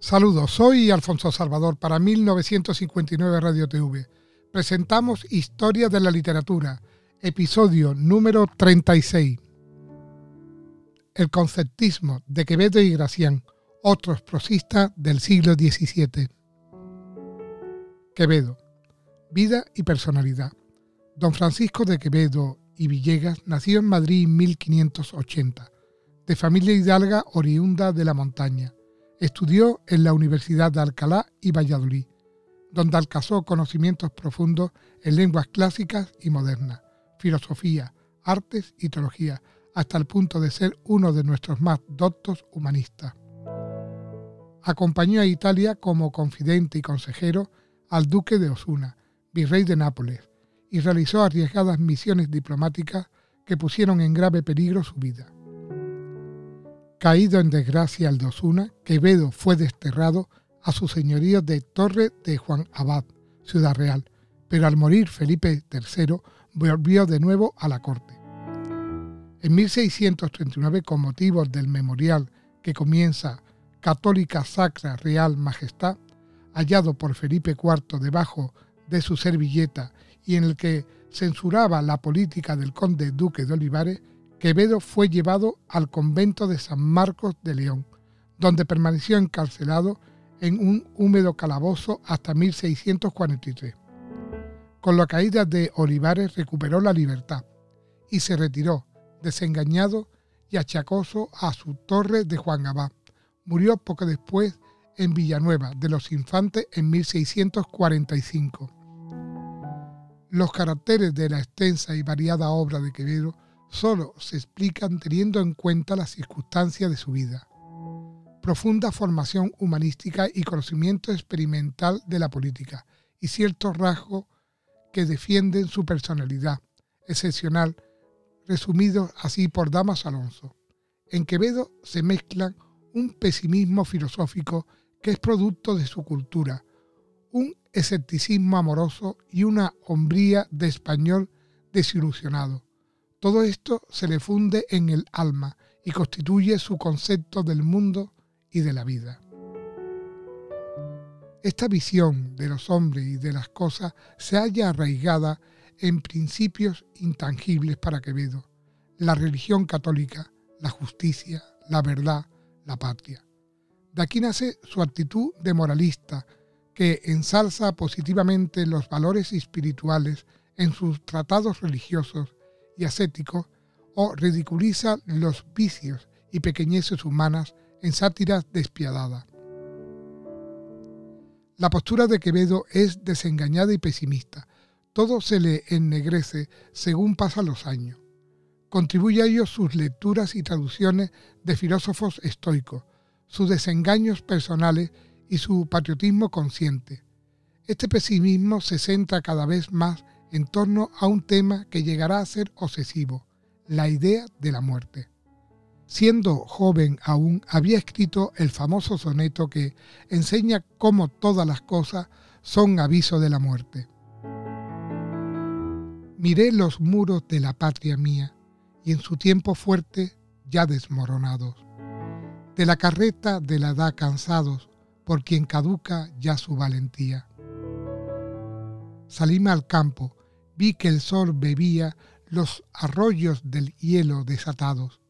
Saludos, soy Alfonso Salvador para 1959 Radio TV. Presentamos Historia de la Literatura, episodio número 36. El conceptismo de Quevedo y Gracián, otros prosistas del siglo XVII. Quevedo. Vida y personalidad. Don Francisco de Quevedo y Villegas nació en Madrid en 1580, de familia hidalga oriunda de la montaña. Estudió en la Universidad de Alcalá y Valladolid, donde alcanzó conocimientos profundos en lenguas clásicas y modernas, filosofía, artes y teología, hasta el punto de ser uno de nuestros más doctos humanistas. Acompañó a Italia como confidente y consejero al duque de Osuna, virrey de Nápoles, y realizó arriesgadas misiones diplomáticas que pusieron en grave peligro su vida. Caído en desgracia el de Osuna, Quevedo fue desterrado a su señorío de Torre de Juan Abad, Ciudad Real, pero al morir Felipe III volvió de nuevo a la corte. En 1639, con motivo del memorial que comienza Católica Sacra Real Majestad, hallado por Felipe IV debajo de su servilleta y en el que censuraba la política del conde duque de Olivares, Quevedo fue llevado al convento de San Marcos de León, donde permaneció encarcelado en un húmedo calabozo hasta 1643. Con la caída de Olivares recuperó la libertad y se retiró, desengañado y achacoso, a su torre de Juan Abad. Murió poco después en Villanueva de los Infantes en 1645. Los caracteres de la extensa y variada obra de Quevedo solo se explican teniendo en cuenta las circunstancias de su vida. Profunda formación humanística y conocimiento experimental de la política y ciertos rasgos que defienden su personalidad excepcional, resumidos así por Damas Alonso. En Quevedo se mezclan un pesimismo filosófico que es producto de su cultura, un escepticismo amoroso y una hombría de español desilusionado. Todo esto se le funde en el alma y constituye su concepto del mundo y de la vida. Esta visión de los hombres y de las cosas se halla arraigada en principios intangibles para Quevedo, la religión católica, la justicia, la verdad, la patria. De aquí nace su actitud de moralista, que ensalza positivamente los valores espirituales en sus tratados religiosos y ascéticos o ridiculiza los vicios y pequeñeces humanas en sátiras despiadadas. La postura de Quevedo es desengañada y pesimista. Todo se le ennegrece según pasan los años. Contribuye a ello sus lecturas y traducciones de filósofos estoicos, sus desengaños personales y su patriotismo consciente. Este pesimismo se centra cada vez más en torno a un tema que llegará a ser obsesivo, la idea de la muerte. Siendo joven aún, había escrito el famoso soneto que enseña cómo todas las cosas son aviso de la muerte. Miré los muros de la patria mía y en su tiempo fuerte ya desmoronados. De la carreta de la edad cansados, por quien caduca ya su valentía. Salíme al campo, vi que el sol bebía los arroyos del hielo desatados,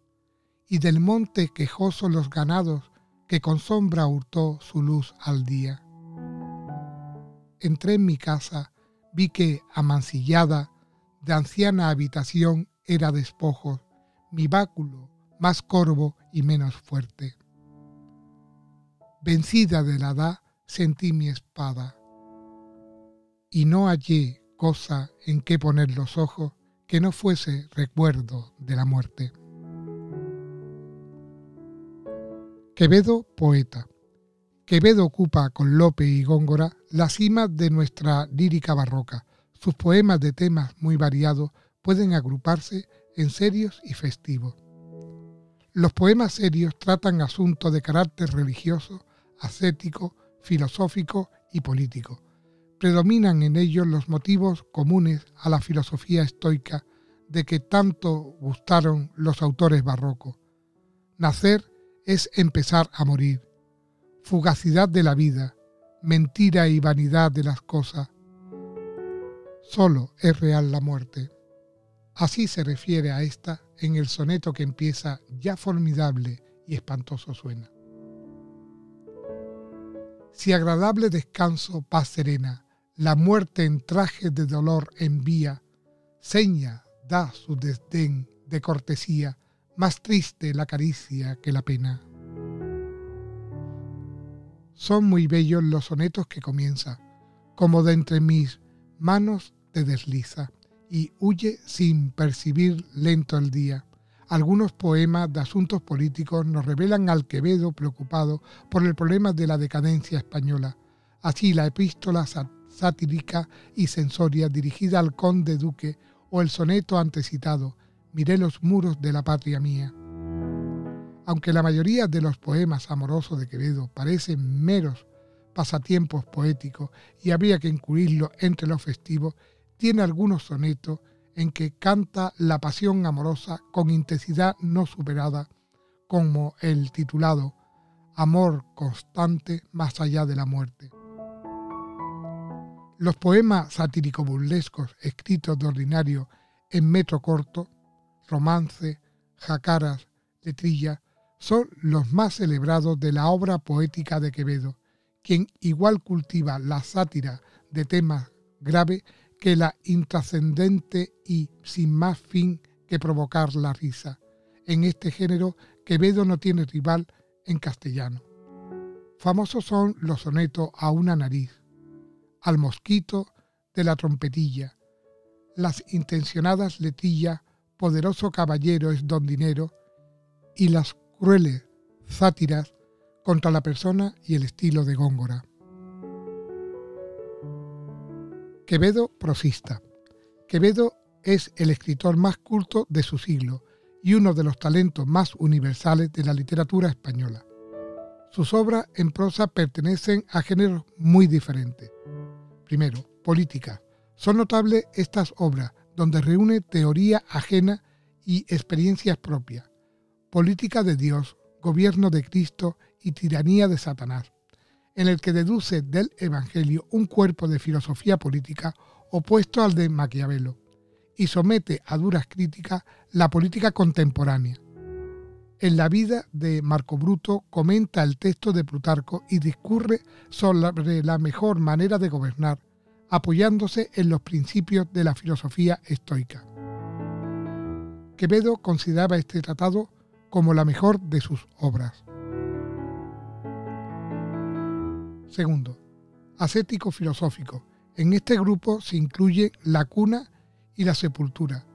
y del monte quejoso los ganados que con sombra hurtó su luz al día. Entré en mi casa, vi que, amancillada, de anciana habitación era despojo, mi báculo más corvo y menos fuerte vencida de la edad, sentí mi espada. Y no hallé cosa en que poner los ojos que no fuese recuerdo de la muerte. Quevedo, poeta. Quevedo ocupa con Lope y Góngora la cima de nuestra lírica barroca. Sus poemas de temas muy variados pueden agruparse en serios y festivos. Los poemas serios tratan asuntos de carácter religioso ascético, filosófico y político. Predominan en ellos los motivos comunes a la filosofía estoica de que tanto gustaron los autores barrocos. Nacer es empezar a morir. fugacidad de la vida, mentira y vanidad de las cosas. Solo es real la muerte. Así se refiere a esta en el soneto que empieza ya formidable y espantoso suena. Si agradable descanso, paz serena, la muerte en traje de dolor envía, seña da su desdén de cortesía, más triste la caricia que la pena. Son muy bellos los sonetos que comienza, como de entre mis manos te desliza y huye sin percibir lento el día. Algunos poemas de asuntos políticos nos revelan al Quevedo preocupado por el problema de la decadencia española. Así la epístola satírica y censoria dirigida al conde duque o el soneto antecitado, Miré los muros de la patria mía. Aunque la mayoría de los poemas amorosos de Quevedo parecen meros pasatiempos poéticos y habría que incluirlo entre los festivos, tiene algunos sonetos en que canta la pasión amorosa con intensidad no superada, como el titulado Amor constante más allá de la muerte. Los poemas satírico-burlescos escritos de ordinario en metro corto, romance, jacaras, letrilla, son los más celebrados de la obra poética de Quevedo, quien igual cultiva la sátira de temas graves que la intrascendente y sin más fin que provocar la risa. En este género, Quevedo no tiene rival en castellano. Famosos son los sonetos a una nariz, al mosquito de la trompetilla, las intencionadas letillas, poderoso caballero es don dinero, y las crueles sátiras contra la persona y el estilo de Góngora. Quevedo prosista. Quevedo es el escritor más culto de su siglo y uno de los talentos más universales de la literatura española. Sus obras en prosa pertenecen a géneros muy diferentes. Primero, política. Son notables estas obras, donde reúne teoría ajena y experiencias propias, política de Dios, gobierno de Cristo y tiranía de Satanás, en el que deduce del Evangelio un cuerpo de filosofía política opuesto al de Maquiavelo, y somete a duras críticas la política contemporánea. En la vida de Marco Bruto comenta el texto de Plutarco y discurre sobre la mejor manera de gobernar, apoyándose en los principios de la filosofía estoica. Quevedo consideraba este tratado como la mejor de sus obras. Segundo, ascético filosófico. En este grupo se incluye La cuna y La sepultura,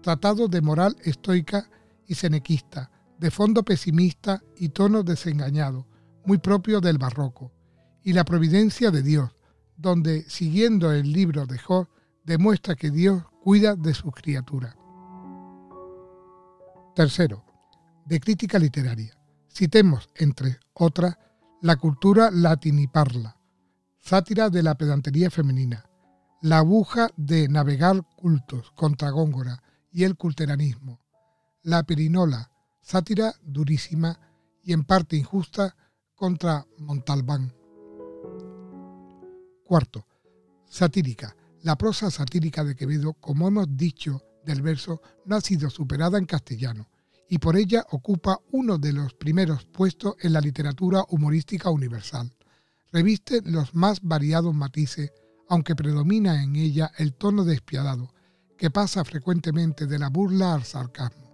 tratado de moral estoica y senequista, de fondo pesimista y tono desengañado, muy propio del barroco, y La providencia de Dios, donde, siguiendo el libro de Job, demuestra que Dios cuida de sus criaturas. Tercero, de crítica literaria. Citemos, entre otras, La cultura latiniparla, sátira de la pedantería femenina, La aguja de navegar cultos contra Góngora y el culteranismo, La perinola, sátira durísima y en parte injusta contra Montalbán. Cuarto, satírica. La prosa satírica de Quevedo, como hemos dicho del verso, no ha sido superada en castellano y por ella ocupa uno de los primeros puestos en la literatura humorística universal. Reviste los más variados matices, aunque predomina en ella el tono despiadado, que pasa frecuentemente de la burla al sarcasmo.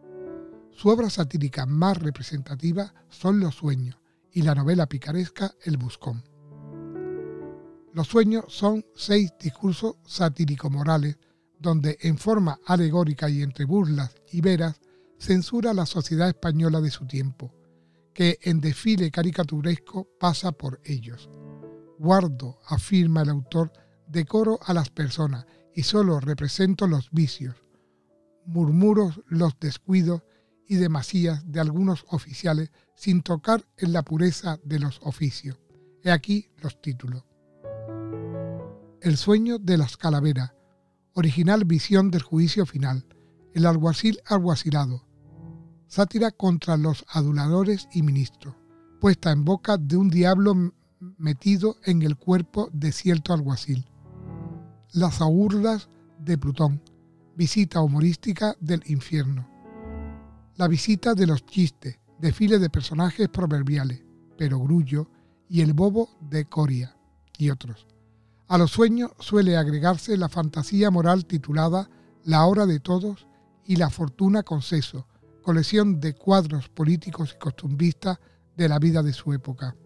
Su obra satírica más representativa son Los sueños y la novela picaresca El buscón. Los sueños son seis discursos satírico-morales donde en forma alegórica y entre burlas y veras censura la sociedad española de su tiempo, que en desfile caricaturesco pasa por ellos. Guardo, afirma el autor, decoro a las personas y solo represento los vicios, murmuros los descuidos y demasías de algunos oficiales sin tocar en la pureza de los oficios. He aquí los títulos. El sueño de las calaveras, original visión del juicio final, el alguacil alguacilado, sátira contra los aduladores y ministros, puesta en boca de un diablo metido en el cuerpo de cierto alguacil. Las aurdas de Plutón, visita humorística del infierno. La visita de los chistes, desfile de personajes proverbiales, pero Grullo y el bobo de Coria y otros. A los sueños suele agregarse la fantasía moral titulada La hora de todos y La fortuna con seso, colección de cuadros políticos y costumbristas de la vida de su época.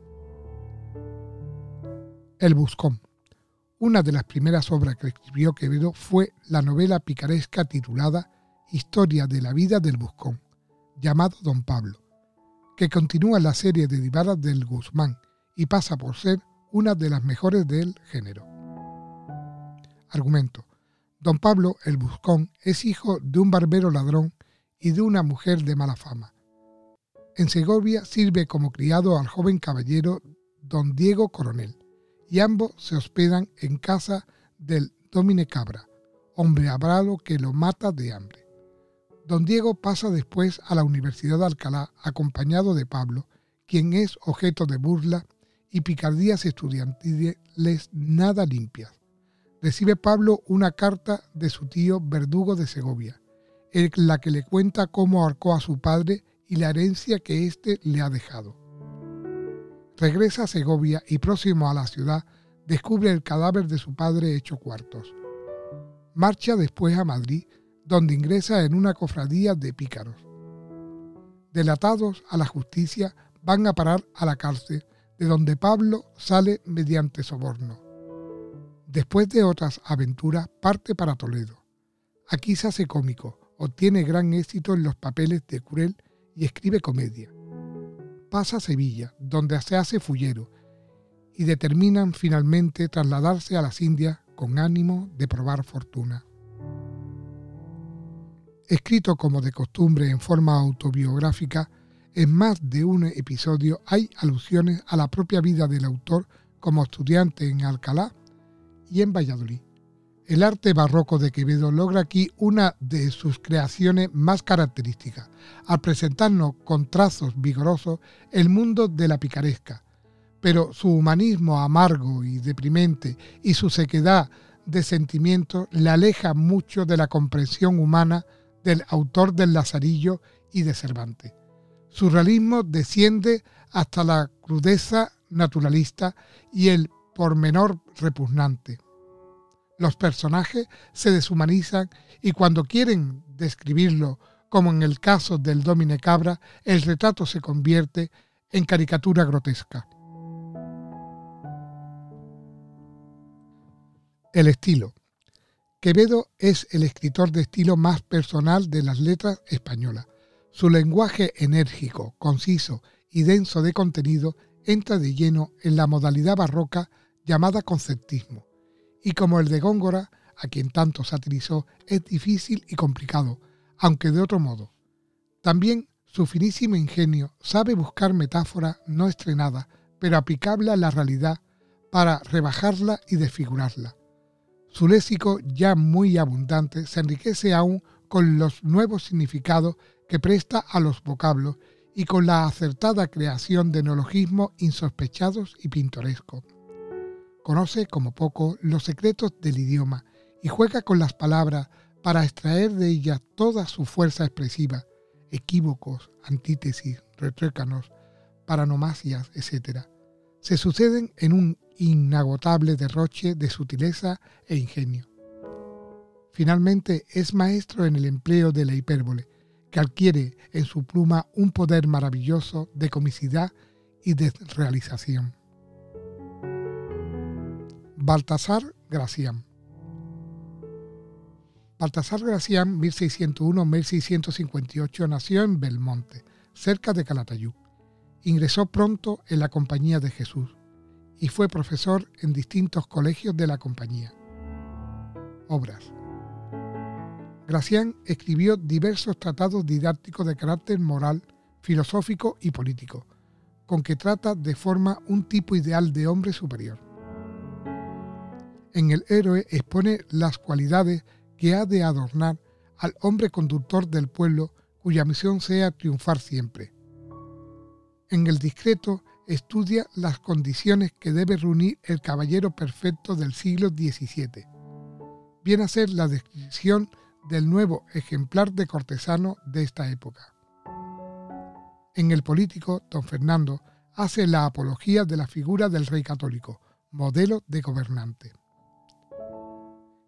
El Buscón. Una de las primeras obras que escribió Quevedo fue la novela picaresca titulada Historia de la vida del Buscón, llamado Don Pablo, que continúa la serie de divadas del Guzmán y pasa por ser una de las mejores del género. Argumento. Don Pablo el Buscón es hijo de un barbero ladrón y de una mujer de mala fama. En Segovia sirve como criado al joven caballero don Diego Coronel, y ambos se hospedan en casa del Domine Cabra, hombre abrado que lo mata de hambre. Don Diego pasa después a la Universidad de Alcalá acompañado de Pablo, quien es objeto de burla y picardías estudiantiles nada limpias recibe Pablo una carta de su tío Verdugo de Segovia, en la que le cuenta cómo ahorcó a su padre y la herencia que éste le ha dejado. Regresa a Segovia y próximo a la ciudad descubre el cadáver de su padre hecho cuartos. Marcha después a Madrid, donde ingresa en una cofradía de pícaros. Delatados a la justicia, van a parar a la cárcel, de donde Pablo sale mediante soborno. Después de otras aventuras, parte para Toledo. Aquí se hace cómico, obtiene gran éxito en los papeles de Curel y escribe comedia. Pasa a Sevilla, donde se hace fullero, y determinan finalmente trasladarse a las Indias con ánimo de probar fortuna. Escrito como de costumbre en forma autobiográfica, en más de un episodio hay alusiones a la propia vida del autor como estudiante en Alcalá y en Valladolid. El arte barroco de Quevedo logra aquí una de sus creaciones más características, al presentarnos con trazos vigorosos el mundo de la picaresca, pero su humanismo amargo y deprimente y su sequedad de sentimientos le aleja mucho de la comprensión humana del autor del Lazarillo y de Cervantes. Su realismo desciende hasta la crudeza naturalista y el pormenor repugnante. Los personajes se deshumanizan y cuando quieren describirlo, como en el caso del Domine Cabra, el retrato se convierte en caricatura grotesca. El estilo. Quevedo es el escritor de estilo más personal de las letras españolas. Su lenguaje enérgico, conciso y denso de contenido entra de lleno en la modalidad barroca llamada conceptismo, y como el de Góngora, a quien tanto satirizó, es difícil y complicado, aunque de otro modo. También su finísimo ingenio sabe buscar metáforas no estrenadas, pero aplicables a la realidad para rebajarla y desfigurarla. Su léxico, ya muy abundante, se enriquece aún con los nuevos significados que presta a los vocablos y con la acertada creación de neologismos insospechados y pintorescos. Conoce como poco los secretos del idioma y juega con las palabras para extraer de ellas toda su fuerza expresiva, equívocos, antítesis, retrócanos, paranomasias, etc. Se suceden en un inagotable derroche de sutileza e ingenio. Finalmente es maestro en el empleo de la hipérbole, que adquiere en su pluma un poder maravilloso de comicidad y de realización. Baltasar Gracián. Baltasar Gracián, 1601-1658, nació en Belmonte, cerca de Calatayud. Ingresó pronto en la Compañía de Jesús y fue profesor en distintos colegios de la Compañía. Obras. Gracián escribió diversos tratados didácticos de carácter moral, filosófico y político, con que trata de forma un tipo ideal de hombre superior en el héroe expone las cualidades que ha de adornar al hombre conductor del pueblo cuya misión sea triunfar siempre. En el discreto estudia las condiciones que debe reunir el caballero perfecto del siglo XVII. Viene a ser la descripción del nuevo ejemplar de cortesano de esta época. En el político, don Fernando hace la apología de la figura del rey católico, modelo de gobernante.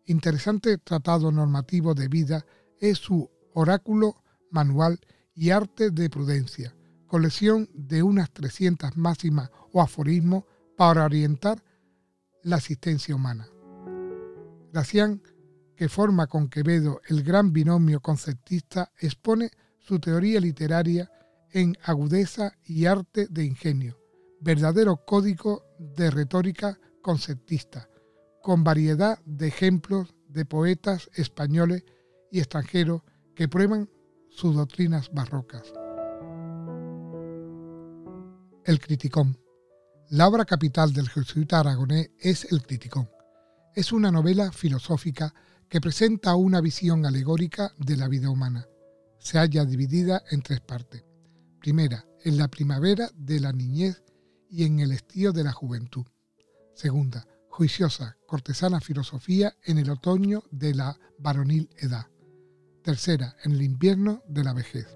Interesante tratado normativo de vida es su oráculo manual y arte de prudencia, colección de unas 300 máximas o aforismos para orientar la asistencia humana. Gracián, que forma con Quevedo el gran binomio conceptista, expone su teoría literaria en agudeza y arte de ingenio, verdadero código de retórica conceptista, con variedad de ejemplos de poetas españoles y extranjeros que prueban sus doctrinas barrocas. El Criticón. La obra capital del jesuita aragonés es El Criticón. Es una novela filosófica que presenta una visión alegórica de la vida humana. Se halla dividida en tres partes. Primera, en la primavera de la niñez y en el estío de la juventud. Segunda, juiciosa, cortesana filosofía en el otoño de la varonil edad. Tercera, en el invierno de la vejez.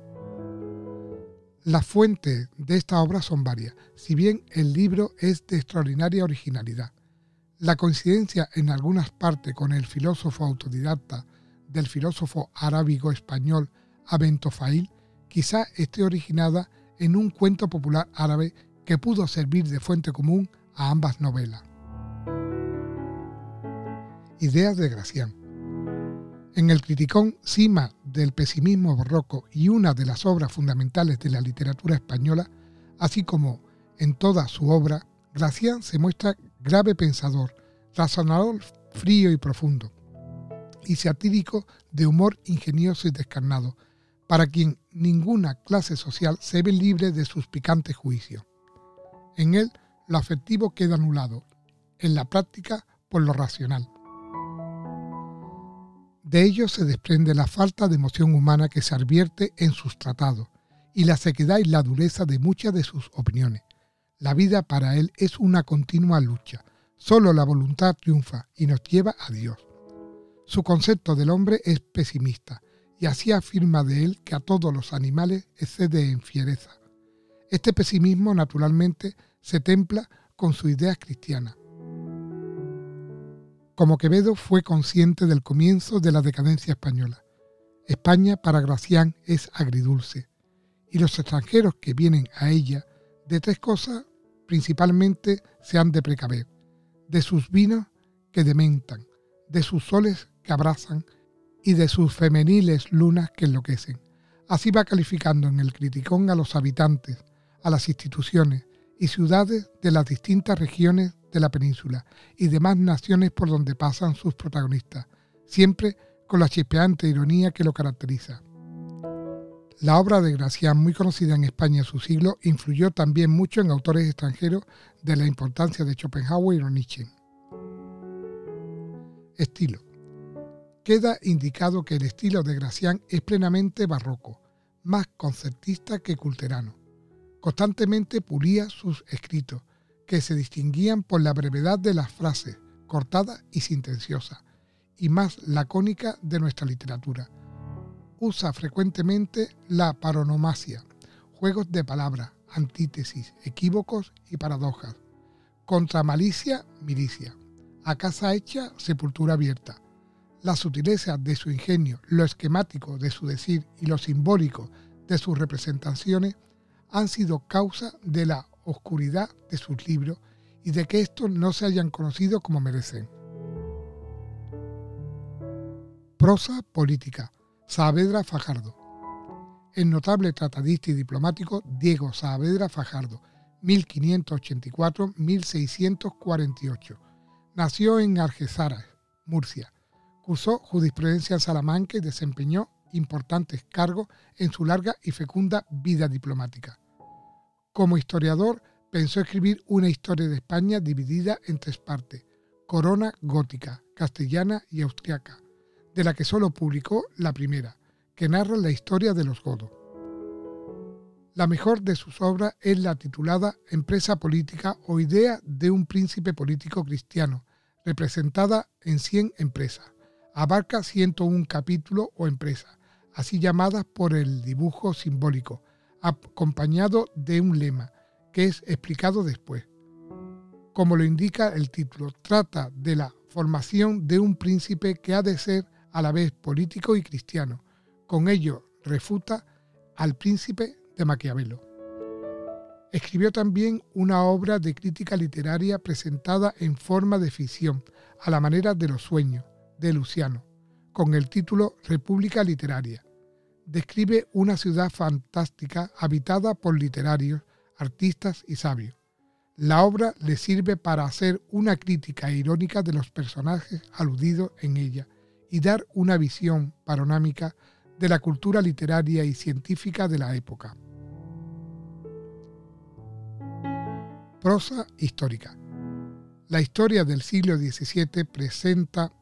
Las fuentes de esta obra son varias, si bien el libro es de extraordinaria originalidad. La coincidencia en algunas partes con el filósofo autodidacta del filósofo arábigo español Abentofail quizá esté originada en un cuento popular árabe que pudo servir de fuente común a ambas novelas. Ideas de Gracián. En el Criticón, cima del pesimismo barroco y una de las obras fundamentales de la literatura española, así como en toda su obra, Gracián se muestra grave pensador, razonador frío y profundo, y satírico de humor ingenioso y descarnado, para quien ninguna clase social se ve libre de sus picantes juicios. En él lo afectivo queda anulado, en la práctica por lo racional. De ello se desprende la falta de emoción humana que se advierte en sus tratados y la sequedad y la dureza de muchas de sus opiniones. La vida para él es una continua lucha. Solo la voluntad triunfa y nos lleva a Dios. Su concepto del hombre es pesimista y así afirma de él que a todos los animales excede en fiereza. Este pesimismo naturalmente se templa con sus ideas cristianas. Como Quevedo fue consciente del comienzo de la decadencia española. España para Gracián es agridulce y los extranjeros que vienen a ella de tres cosas principalmente se han de precaver. De sus vinos que dementan, de sus soles que abrazan y de sus femeniles lunas que enloquecen. Así va calificando en el criticón a los habitantes, a las instituciones y ciudades de las distintas regiones de la península y demás naciones por donde pasan sus protagonistas, siempre con la chispeante ironía que lo caracteriza. La obra de Gracián, muy conocida en España en su siglo, influyó también mucho en autores extranjeros de la importancia de Schopenhauer y Nietzsche. Estilo queda indicado que el estilo de Gracián es plenamente barroco, más concertista que culterano. Constantemente pulía sus escritos, que se distinguían por la brevedad de las frases, cortada y sentenciosa, y más lacónica de nuestra literatura. Usa frecuentemente la paronomasia, juegos de palabras, antítesis, equívocos y paradojas. Contra malicia, milicia. A casa hecha, sepultura abierta la sutileza de su ingenio, lo esquemático de su decir y lo simbólico de sus representaciones han sido causa de la oscuridad de sus libros y de que estos no se hayan conocido como merecen. Prosa política. Saavedra Fajardo. El notable tratadista y diplomático Diego Saavedra Fajardo, 1584-1648. Nació en Algeciras, Murcia Cursó jurisprudencia en Salamanca y desempeñó importantes cargos en su larga y fecunda vida diplomática. Como historiador, pensó escribir una historia de España dividida en tres partes, corona gótica, castellana y austriaca, de la que solo publicó la primera, que narra la historia de los godos. La mejor de sus obras es la titulada Empresa política o idea de un príncipe político cristiano, representada en 100 empresas. Abarca 101 capítulos o empresas, así llamadas por el dibujo simbólico, acompañado de un lema, que es explicado después. Como lo indica el título, trata de la formación de un príncipe que ha de ser a la vez político y cristiano. Con ello refuta al príncipe de Maquiavelo. Escribió también una obra de crítica literaria presentada en forma de ficción, a la manera de los sueños, de Luciano, con el título República Literaria. Describe una ciudad fantástica habitada por literarios, artistas y sabios. La obra le sirve para hacer una crítica irónica de los personajes aludidos en ella y dar una visión panorámica de la cultura literaria y científica de la época. Prosa histórica. La historia del siglo XVII presenta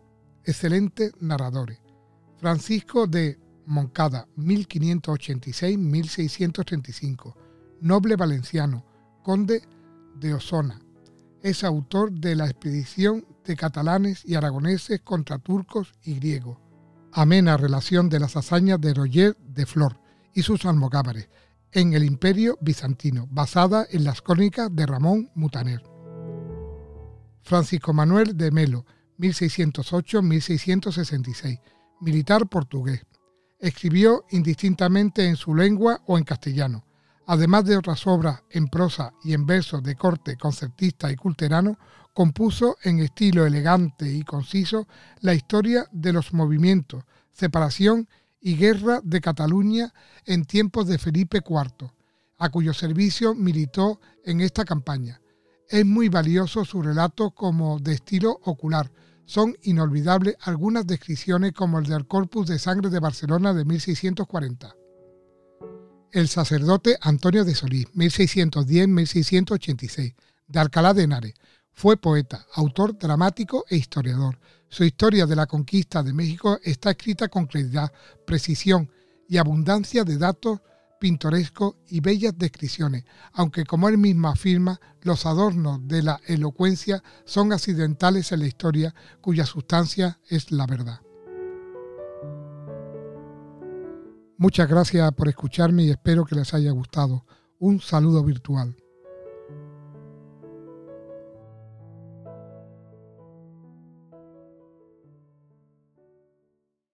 excelentes narradores. Francisco de Moncada, 1586-1635, noble valenciano, conde de Osona. Es autor de la expedición de catalanes y aragoneses contra turcos y griegos. Amena relación de las hazañas de Roger de Flor y sus almogávares, en el Imperio Bizantino, basada en las crónicas de Ramón Mutaner. Francisco Manuel de Melo, 1608-1666, militar portugués. Escribió indistintamente en su lengua o en castellano. Además de otras obras en prosa y en verso de corte concertista y culterano, compuso en estilo elegante y conciso la historia de los movimientos, separación y guerra de Cataluña en tiempos de Felipe IV, a cuyo servicio militó en esta campaña. Es muy valioso su relato como de estilo ocular. Son inolvidables algunas descripciones como el del Corpus de Sangre de Barcelona de 1640. El sacerdote Antonio de Solís, 1610-1686, de Alcalá de Henares. Fue poeta, autor dramático e historiador. Su historia de la conquista de México está escrita con claridad, precisión y abundancia de datos pintorescos y bellas descripciones, aunque como él mismo afirma, los adornos de la elocuencia son accidentales en la historia cuya sustancia es la verdad. Muchas gracias por escucharme y espero que les haya gustado. Un saludo virtual.